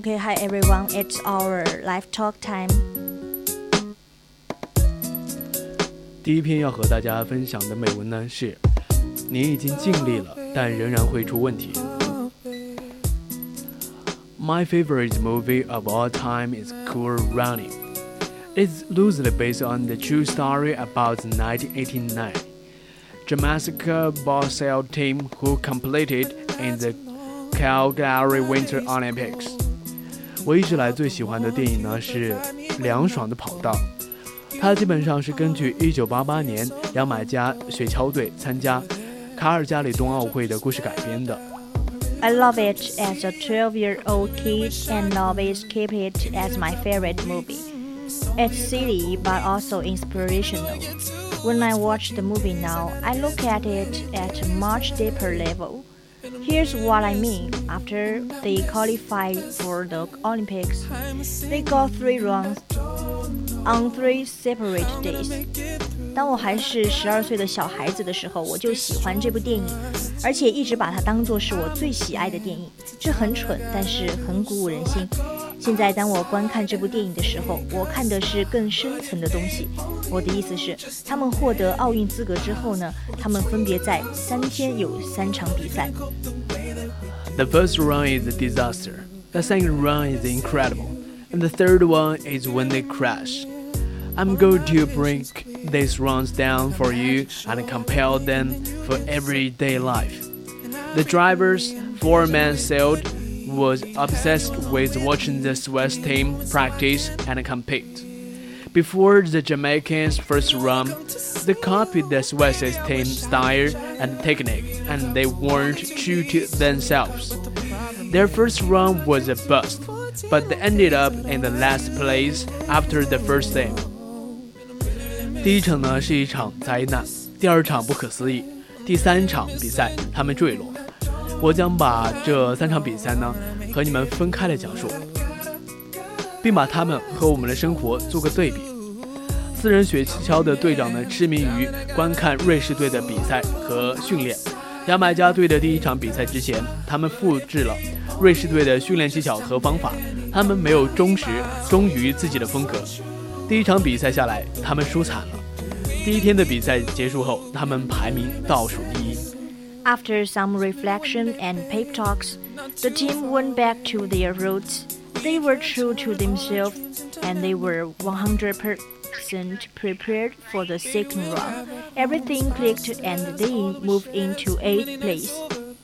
Okay, hi everyone. It's our live talk time. 第一篇要和大家分享的美文呢是：你已经尽力了，但仍然会出问题。My favorite movie of all time is Cool Running. It's loosely based on the true story about the 1989 Jamaica bobsleigh team who competed in the Calgary Winter Olympics. 我一直来最喜欢的电影呢是《凉爽的跑道》，它基本上是根据1988年牙买加雪橇队参加卡尔加里冬奥会的故事改编的。I love it as a 12-year-old kid and always keep it as my favorite movie. It's silly but also inspirational. When I watch the movie now, I look at it at a much deeper level. Here's what I mean. After they qualified for the Olympics, they got three rounds on three separate days. 当我还是十二岁的小孩子的时候，我就喜欢这部电影，而且一直把它当做是我最喜爱的电影。这很蠢，但是很鼓舞人心。 现在，当我观看这部电影的时候，我看的是更深层的东西。我的意思是，他们获得奥运资格之后呢，他们分别在三天有三场比赛。The first run is a disaster. The second run is incredible, and the third one is when they crash. I'm going to break these runs down for you and compare them for everyday life. The driver's four-man sailed was obsessed with watching the Swiss team practice and compete. Before the Jamaicans' first run, they copied the Swiss team style and technique, and they weren't true to themselves. Their first run was a bust, but they ended up in the last place after the first day. 第一场呢是一场灾难，第二场不可思议，第三场比赛他们坠落。 我将把这三场比赛呢和你们分开来讲述，并把他们和我们的生活做个对比。私人雪橇的队长呢痴迷于观看瑞士队的比赛和训练。牙买加队的第一场比赛之前，他们复制了瑞士队的训练技巧和方法，他们没有忠实忠于自己的风格。第一场比赛下来，他们输惨了。第一天的比赛结束后，他们排名倒数第一。After some reflection and pep talks, the team went back to their roots. They were true to themselves and they were 100% prepared for the second round. Everything clicked and they moved into eighth place.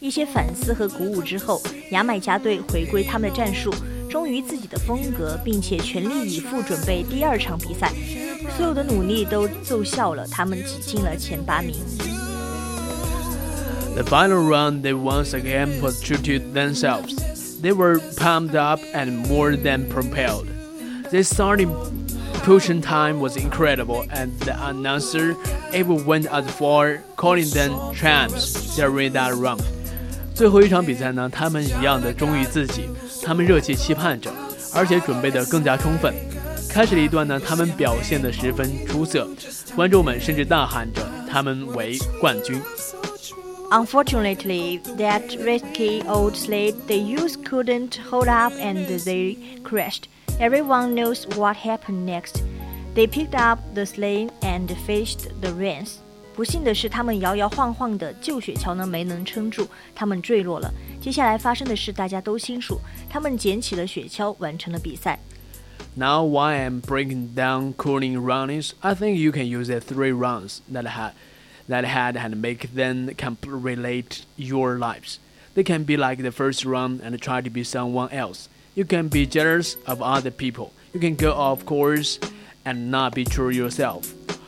一些反思和鼓舞之后，牙买加队回归他们的战术，忠于自己的风格，并且全力以赴准备第二场比赛。所有的努力都奏效了，他们挤进了前八名。 the final round, they once again was true to themselves. They were pumped up and more than propelled. Their starting pushing time was incredible, and the announcer even went as far calling them champs during that round. 最后一场比赛呢，他们一样的忠于自己，他们热切期盼着，而且准备的更加充分。开始了一段呢，他们表现的十分出色，观众们甚至大喊着他们为冠军。 Unfortunately, that risky old sled they used couldn't hold up and they crashed. Everyone knows what happened next. They picked up the sled and faced the rains. 不幸的是，他们摇摇晃晃的旧雪橇呢没能撑住，他们坠落了。接下来发生的事大家都清楚，他们捡起了雪橇，完成了比赛。Now, while I'm breaking down cooling runnings, I think you can use the three runs that I had that had and make them relate your lives. They can be like the first run and try to be someone else. You can be jealous of other people. You can go off course and not be true yourself.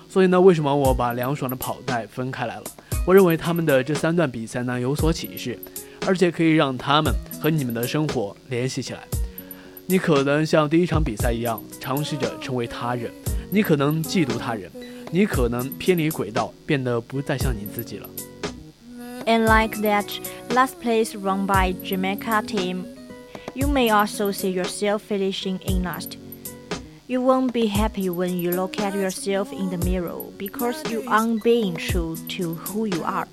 所以呢，为什么我把凉爽的跑带分开来了？我认为他们的这三段比赛呢有所启示。而且可以让他们和你们的生活联系起来。你可能像第一场比赛一样，尝试着成为他人；你可能嫉妒他人；你可能偏离轨道，变得不再像你自己了。And like that last place run by Jamaica team, you may also see yourself finishing in last. You won't be happy when you look at yourself in the mirror because you aren't being true to who you are.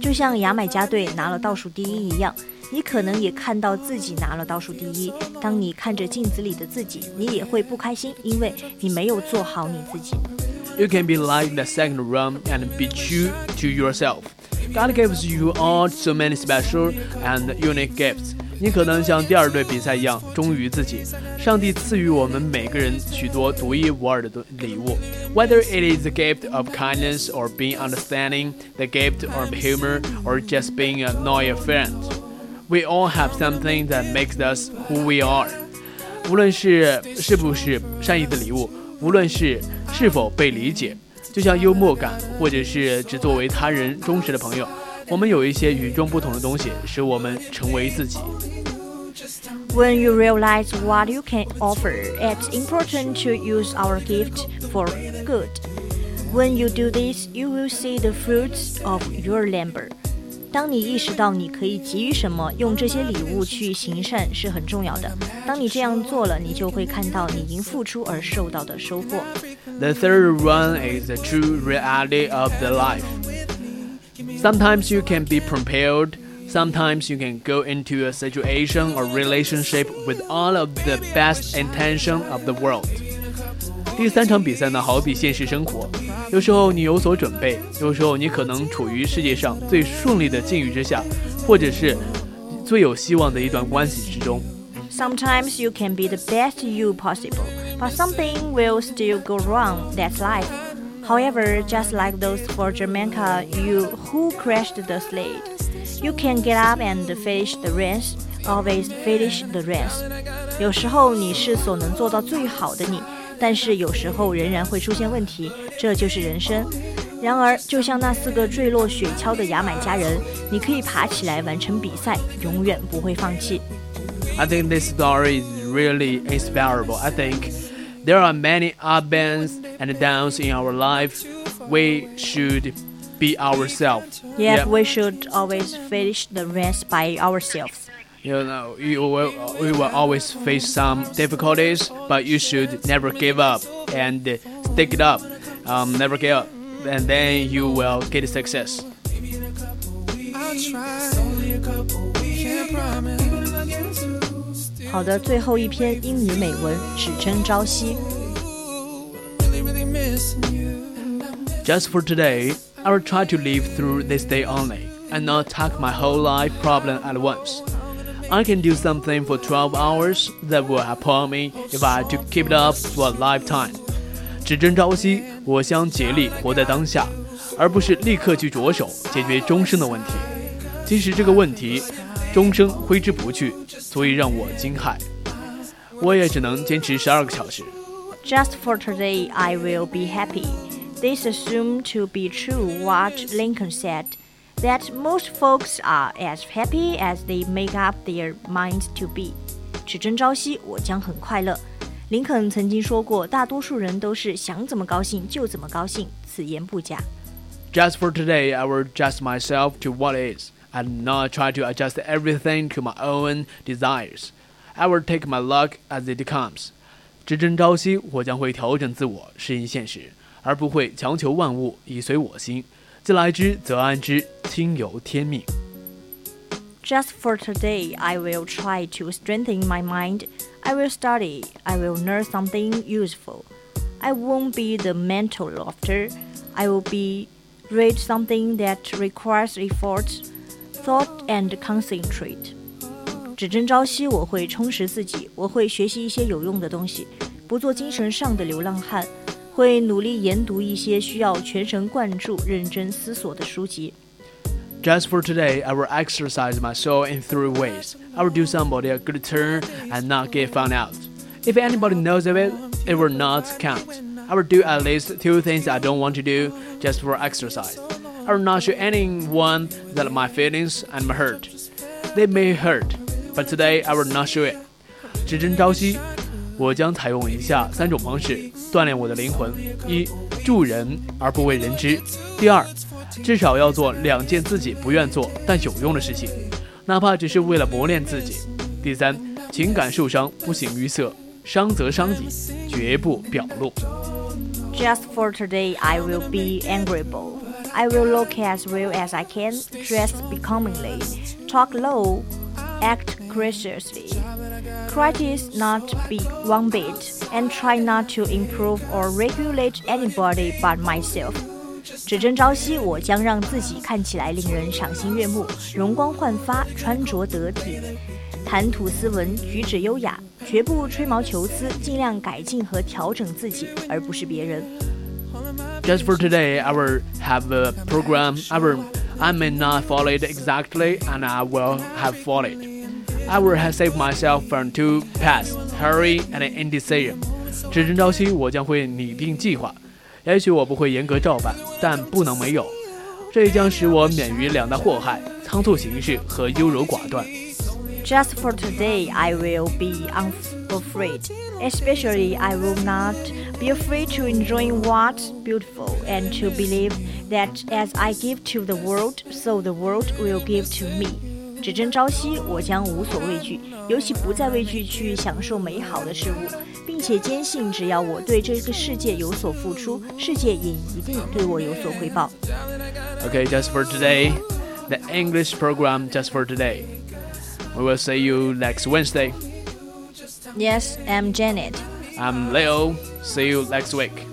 就像牙买加队拿了倒数第一一样，你可能也看到自己拿了倒数第一。当你看着镜子里的自己，你也会不开心，因为你没有做好你自己。 You can be like the second round and be true to yourself. God gives you all so many special and unique gifts. 你可能像第二队比赛一样忠于自己。上帝赐予我们每个人许多独一无二的礼物，whether it is the gift of kindness or being understanding, the gift of humor or just being a loyal friend. We all have something that makes us who we are. 无论是是不是善意的礼物，无论是 是否被理解，就像幽默感，或者是只作为他人忠实的朋友。我们有一些与众不同的东西，使我们成为自己。When you realize what you can offer, it's important to use our gift for good. When you do this, you will see the fruits of your labor. 当你意识到你可以给予什么，用这些礼物去行善是很重要的。当你这样做了，你就会看到你因付出而受到的收获。The third one is the true reality of the life. Sometimes you can be prepared. Sometimes you can go into a situation or relationship with all of the best intention of the world. 第三场比赛呢，好比现实生活，有时候你有所准备，有时候你可能处于世界上最顺利的境遇之下，或者是最有希望的一段关系之中。Sometimes you can be the best you possible, but something will still go wrong. That's life. However, just like those for Jamaica, you who crashed the sled, you can get up and finish the race. Always finish the race. 有时候你是所能做到最好的你， 但是有时候仍然会出现问题，这就是人生。然而，就像那四个坠落雪橇的牙买加人，你可以爬起来完成比赛，永远不会放弃。I think this story is really inspirable. I think there are many ups and downs in our life. We should be ourselves. Yeah, we should always finish the race by ourselves. You know, you will, we will always face some difficulties, but you should never give up and stick it up. Um, never give up, and then you will get success. 好的，最后一篇英语美文，只争朝夕。Just for today, I will try to live through this day only, and not tackle my whole life problem at once. I can do something for 12 hours that will upon me if I had to keep it up for a lifetime. 只争朝夕，我将竭力活在当下，而不是立刻去着手解决终生的问题。即使这个问题终生挥之不去，所以让我惊骇。我也只能坚持十二个小时。Just for today, I will be happy. This assumed to be true what Lincoln said that most folks are as happy as they make up their minds to be. 只争朝夕，我将很快乐。林肯曾经说过，大多数人都是想怎么高兴就怎么高兴，此言不假。Just for today, I will adjust myself to what is and not try to adjust everything to my own desires. I will take my luck as it comes. 只争朝夕，我将会调整自我，适应现实，而不会强求万物以随我心。 自来之则安之，听由天命。Just for today, I will try to strengthen my mind. I will study. I will learn something useful. I won't be the mental lofter. I will be read something that requires effort thought and concentrate。只争朝夕，我会充实自己，我会学习一些有用的东西，不做精神上的流浪汉，会努力研读一些需要全神贯注、认真思索的书籍。Just for today, I will exercise my soul in three ways. I will do somebody a good turn and not get found out. If anybody knows of it, it will not count. I will do at least two things I don't want to do just for exercise. I will not show anyone that my feelings and my hurt. They may hurt, but today I will not show it. 只争朝夕， 我将采用以下三种方式锻炼我的灵魂：一、助人而不为人知；第二，至少要做两件自己不愿做但有用的事情，哪怕只是为了磨练自己；第三，情感受伤不形于色，伤则伤己，绝不表露。Just for today, I will be agreeable. I will look as well as I can, dress becomingly, talk low, act graciously. Practice not be one bit, and try not to improve or regulate anybody but myself. 只争朝夕，我将让自己看起来令人赏心悦目，容光焕发，穿着得体，谈吐斯文，举止优雅，绝不吹毛求疵，尽量改进和调整自己，而不是别人。Just for today, I will have a program. I will, I may not follow it exactly, and I will have followed. I will have saved myself from two paths: hurry and indecision. 只争朝夕，我将会拟定计划。也许我不会严格照办，但不能没有。这也将使我免于两大祸害：仓促行事和优柔寡断。Just for today, I will be unafraid. Especially, I will not be afraid to enjoy what's beautiful and to believe that as I give to the world, so the world will give to me. 只争朝夕，我将无所畏惧，尤其不再畏惧去享受美好的事物，并且坚信，只要我对这个世界有所付出，世界也一定对我有所回报。Okay, just for today, the English program just for today. We will see you next Wednesday. Yes, I'm Janet. I'm Leo. See you next week.